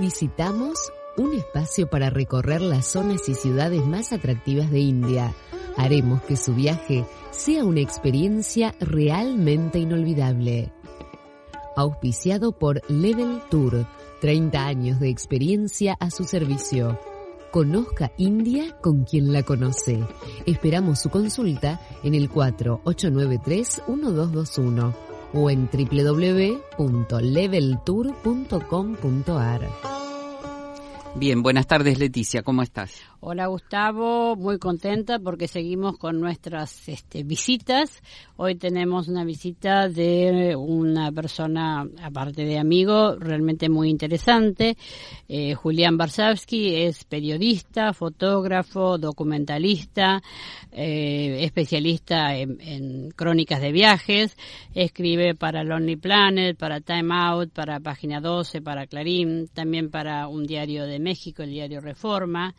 visitamos un espacio para recorrer las zonas y ciudades más atractivas de India. Haremos que su viaje sea una experiencia realmente inolvidable. Auspiciado por Level Tour, 30 años de experiencia a su servicio. Conozca India con quien la conoce. Esperamos su consulta en el 4893-1221 o en www.leveltour.com.ar. Bien, buenas tardes Leticia, ¿cómo estás? Hola Gustavo, muy contenta porque seguimos con nuestras este, visitas. Hoy tenemos una visita de una persona, aparte de amigo, realmente muy interesante. Eh, Julián Barsavsky es periodista, fotógrafo, documentalista, eh, especialista en, en, crónicas de viajes. Escribe para Lonely Planet, para Time Out, para Página 12, para Clarín, también para un diario de México, el diario Reforma.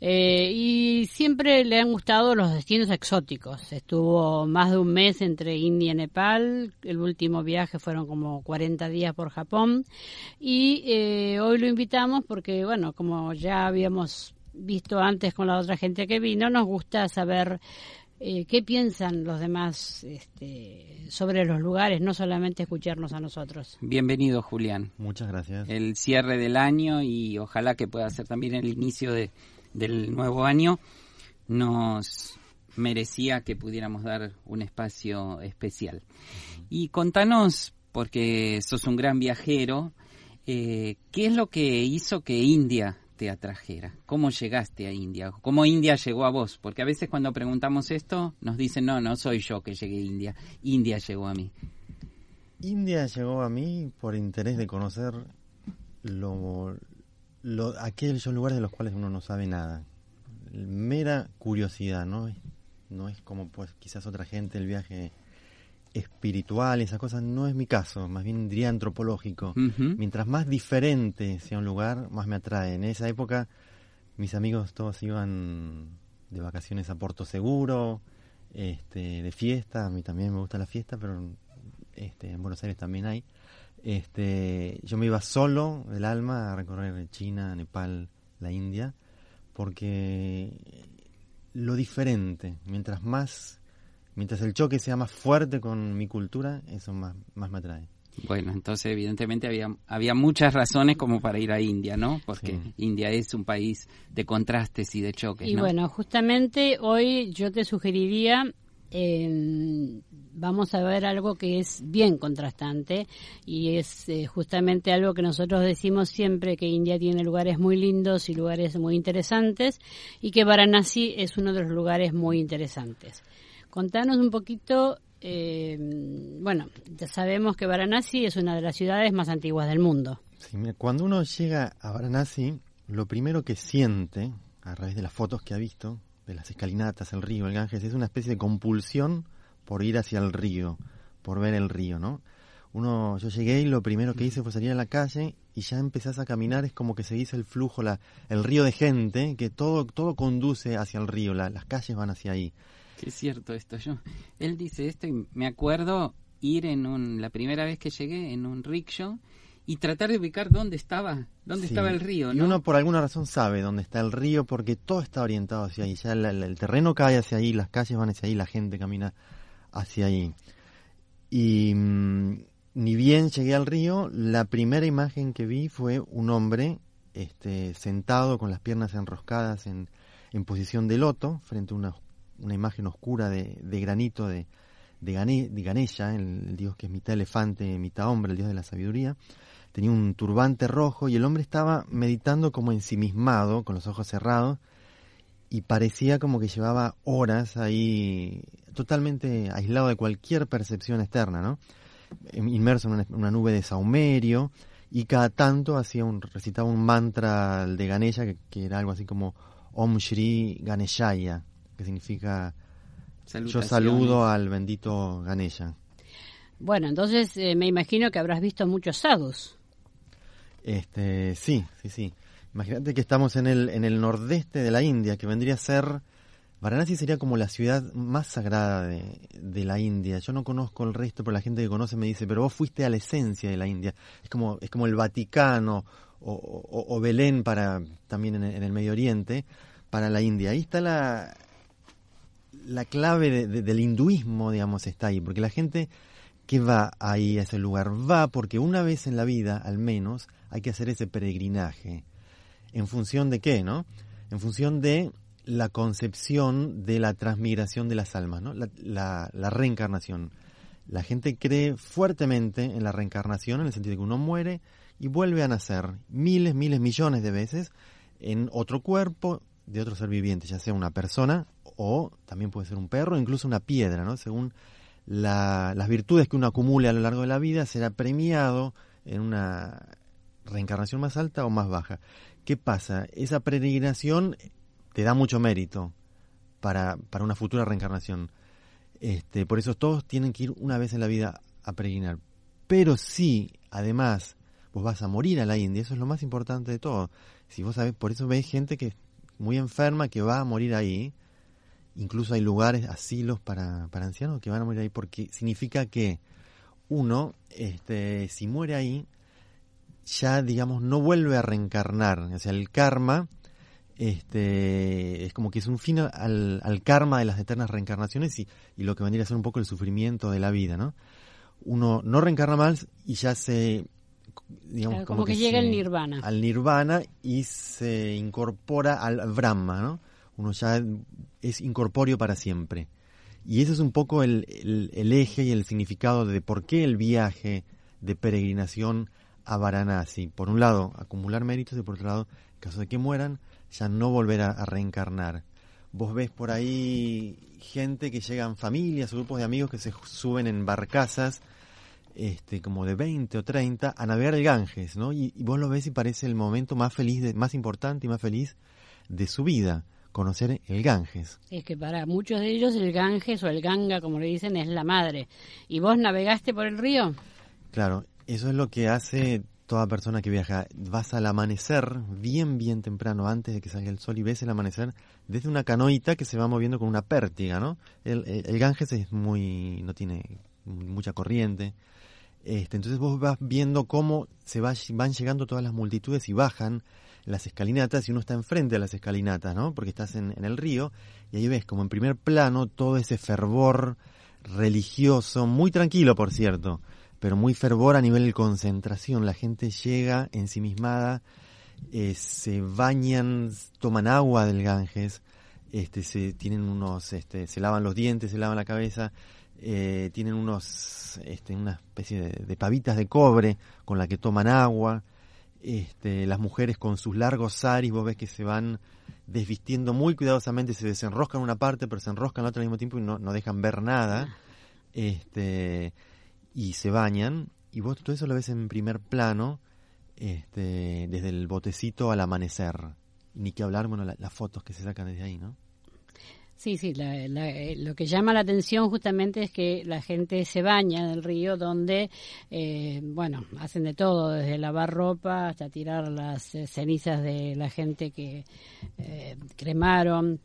Eh, y siempre le han gustado los destinos exóticos. Estuvo más de un mes entre India y Nepal. El último viaje fueron como 40 días por Japón. Y eh, hoy lo invitamos porque, bueno, como ya habíamos visto antes con la otra gente que vino, nos gusta saber eh, qué piensan los demás este, sobre los lugares, no solamente escucharnos a nosotros. Bienvenido, Julián. Muchas gracias. El cierre del año y ojalá que pueda ser también el inicio de del nuevo año, nos merecía que pudiéramos dar un espacio especial. Y contanos, porque sos un gran viajero, eh, ¿qué es lo que hizo que India te atrajera? ¿Cómo llegaste a India? ¿Cómo India llegó a vos? Porque a veces cuando preguntamos esto nos dicen, no, no soy yo que llegué a India, India llegó a mí. India llegó a mí por interés de conocer lo, lo, aquellos lugares de los cuales uno no sabe nada. Mera curiosidad, ¿no? No es como pues quizás otra gente el viaje espiritual, esas cosas, no es mi caso, más bien diría antropológico. Mientras más diferente sea un lugar, más me atrae. En esa época mis amigos todos iban de vacaciones a Puerto Seguro, este, de fiesta, a mí también me gusta la fiesta, pero este, en Buenos Aires también hay. Este, yo me iba solo del alma a recorrer China, Nepal, la India, porque lo diferente, mientras más, mientras el choque sea más fuerte con mi cultura, eso más, más me atrae. Bueno, entonces evidentemente había, había muchas razones como para ir a India, ¿no? Porque India es un país de contrastes y de choques. Y bueno, justamente hoy yo te sugeriría eh, vamos a ver algo que es bien contrastante y es eh, justamente algo que nosotros decimos siempre que India tiene lugares muy lindos y lugares muy interesantes y que Varanasi es uno de los lugares muy interesantes. Contanos un poquito, eh, bueno, ya sabemos que Varanasi es una de las ciudades más antiguas del mundo. cuando uno llega a Varanasi, lo primero que siente, a través de las fotos que ha visto, de las escalinatas, el río, el Ganges, es una especie de compulsión por ir hacia el río, por ver el río, ¿no? Uno, yo llegué y lo primero que hice fue salir a la calle y ya empezás a caminar, es como que seguís el flujo, la, el río de gente, que todo, todo conduce hacia el río, las calles van hacia ahí. es cierto esto, yo, él dice esto y me acuerdo ir en un, la primera vez que llegué en un rickshaw y tratar de ubicar dónde estaba, dónde estaba el río. Y uno por alguna razón sabe dónde está el río porque todo está orientado hacia ahí. Ya el, terreno cae hacia ahí, las calles van hacia ahí, la gente camina hacia ahí. Y mm, ni bien llegué al río, la primera imagen que vi fue un hombre este, sentado con las piernas enroscadas en, en posición de loto frente a una, una imagen oscura de, de granito de, de, Ganesha, el dios que es mitad elefante, mitad hombre, el dios de la sabiduría tenía un turbante rojo y el hombre estaba meditando como ensimismado, con los ojos cerrados, y parecía como que llevaba horas ahí totalmente aislado de cualquier percepción externa, ¿no? Inmerso en una, nube de saumerio y cada tanto hacía un recitaba un mantra de Ganesha que, era algo así como Om Shri Ganeshaya, que significa yo saludo al bendito Ganesha. Bueno, entonces eh, me imagino que habrás visto muchos sadhus. Este, sí, sí, sí. Imagínate que estamos en el, en el nordeste de la India, que vendría a ser... Varanasi sería como la ciudad más sagrada de, de, la India. Yo no conozco el resto, pero la gente que conoce me dice, pero vos fuiste a la esencia de la India. Es como, es como el Vaticano o, Belén para también en, el Medio Oriente, para la India. Ahí está la, la clave del hinduismo, digamos, está ahí, porque la gente que va ahí a ese lugar va porque una vez en la vida, al menos, hay que hacer ese peregrinaje. ¿En función de qué, no? En función de la concepción de la transmigración de las almas, ¿no? La, la, reencarnación. La gente cree fuertemente en la reencarnación, en el sentido de que uno muere y vuelve a nacer miles, miles, millones de veces en otro cuerpo de otro ser viviente, ya sea una persona o también puede ser un perro, incluso una piedra, ¿no? Según las virtudes que uno acumule a lo largo de la vida, será premiado en una reencarnación más alta o más baja. ¿Qué pasa? Esa peregrinación te da mucho mérito para, para una futura reencarnación. Este, por eso todos tienen que ir una vez en la vida a peregrinar. Pero si, además, vos vas a morir a la India, eso es lo más importante de todo. Si vos sabés, por eso ves gente que muy enferma que va a morir ahí. Incluso hay lugares, asilos para, para ancianos que van a morir ahí porque significa que uno, este, si muere ahí, ya digamos no vuelve a reencarnar. O sea, el karma este, es como que es un fin al, al karma de las eternas reencarnaciones y, y, lo que vendría a ser un poco el sufrimiento de la vida, ¿no? Uno no reencarna más y ya se digamos, como, que, llega el nirvana. Al nirvana y se incorpora al brahma, ¿no? Uno ya es incorpóreo para siempre. Y ese es un poco el, el, eje y el significado de por qué el viaje de peregrinación a Varanasi. Por un lado, acumular méritos y por otro lado, en caso de que mueran, ya no volver a, a reencarnar. Vos ves por ahí gente que llegan familias, grupos de amigos que se suben en barcazas este, como de 20 o 30 a navegar el Ganges, ¿no? Y, vos lo ves y parece el momento más feliz, más importante y más feliz de su vida, conocer el Ganges. Es que para muchos de ellos el Ganges o el Ganga, como le dicen, es la madre. ¿Y vos navegaste por el río? Claro, eso es lo que hace toda persona que viaja. Vas al amanecer, bien, bien temprano, antes de que salga el sol, y ves el amanecer desde una canoita que se va moviendo con una pértiga, ¿no? El, el Ganges es muy, no tiene mucha corriente, este, entonces vos vas viendo cómo se van llegando todas las multitudes y bajan las escalinatas y uno está enfrente de las escalinatas, ¿no? Porque estás en, el río y ahí ves como en primer plano todo ese fervor religioso, muy tranquilo por cierto, pero muy fervor a nivel de concentración. La gente llega ensimismada, eh, se bañan, toman agua del Ganges, este, se tienen unos, este, se lavan los dientes, se lavan la cabeza, eh, tienen unos, este, una especie de, pavitas de cobre con la que toman agua, este, las mujeres con sus largos saris, vos ves que se van desvistiendo muy cuidadosamente, se desenroscan una parte, pero se enroscan la otra al mismo tiempo y no, no dejan ver nada, este, y se bañan, y vos todo eso lo ves en primer plano, este, desde el botecito al amanecer. Ni que hablar, bueno, las fotos que se sacan desde ahí, ¿no? Sí, sí, eh, lo que llama la atención justamente es que la gente se baña en el río donde, eh, bueno, hacen de todo, desde lavar ropa hasta tirar las eh, cenizas de la gente que cremaron.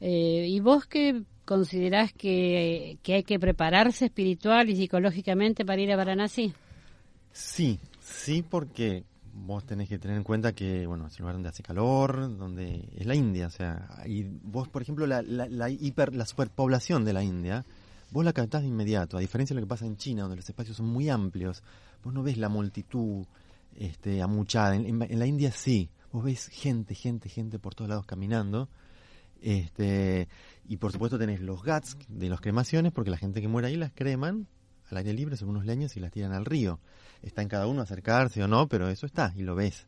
¿Y vos qué considerás que, que hay que prepararse espiritual y psicológicamente para ir a Varanasi? Sí, sí, porque vos tenés que tener en cuenta que, bueno, es un lugar donde hace calor, donde es la India, o sea, y vos, por ejemplo, la, la, hiper, la superpoblación de la India, vos la captás de inmediato, a diferencia de lo que pasa en China, donde los espacios son muy amplios, vos no ves la multitud este, amuchada, en, en, la India sí, vos ves gente, gente, gente por todos lados caminando, este, y por supuesto tenés los gats de las cremaciones, porque la gente que muere ahí las creman al aire libre, son unos leños y las tiran al río está en cada uno acercarse o no, pero eso está y lo ves.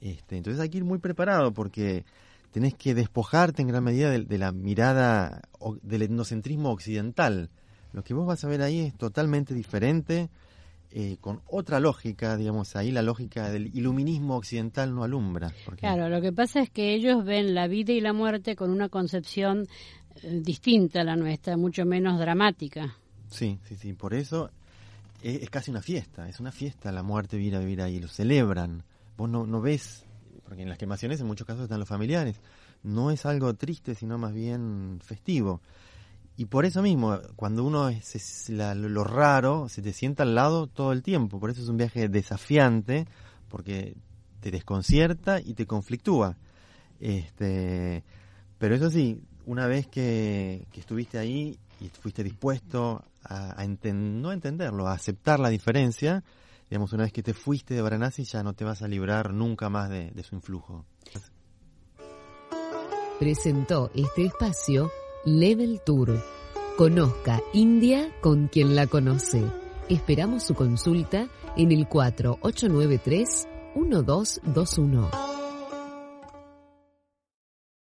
Este, entonces hay que ir muy preparado porque tenés que despojarte en gran medida de, la mirada del etnocentrismo occidental. Lo que vos vas a ver ahí es totalmente diferente, eh, con otra lógica, digamos, ahí la lógica del iluminismo occidental no alumbra. Claro, lo que pasa es que ellos ven la vida y la muerte con una concepción eh, distinta a la nuestra, mucho menos dramática. Sí, sí, sí, por eso es, casi una fiesta, es una fiesta la muerte vivir a vivir ahí, lo celebran. Vos no, no ves, porque en las quemaciones en muchos casos están los familiares, no es algo triste, sino más bien festivo. Y por eso mismo, cuando uno es, lo raro, se te sienta al lado todo el tiempo. Por eso es un viaje desafiante, porque te desconcierta y te conflictúa. Este, pero eso sí, una vez que, estuviste ahí y fuiste dispuesto a, no entenderlo, a aceptar la diferencia, digamos, una vez que te fuiste de Varanasi ya no te vas a librar nunca más de, de su influjo. Presentó este espacio Level Tour. Conozca India con quien la conoce. Esperamos su consulta en el 4893 1221.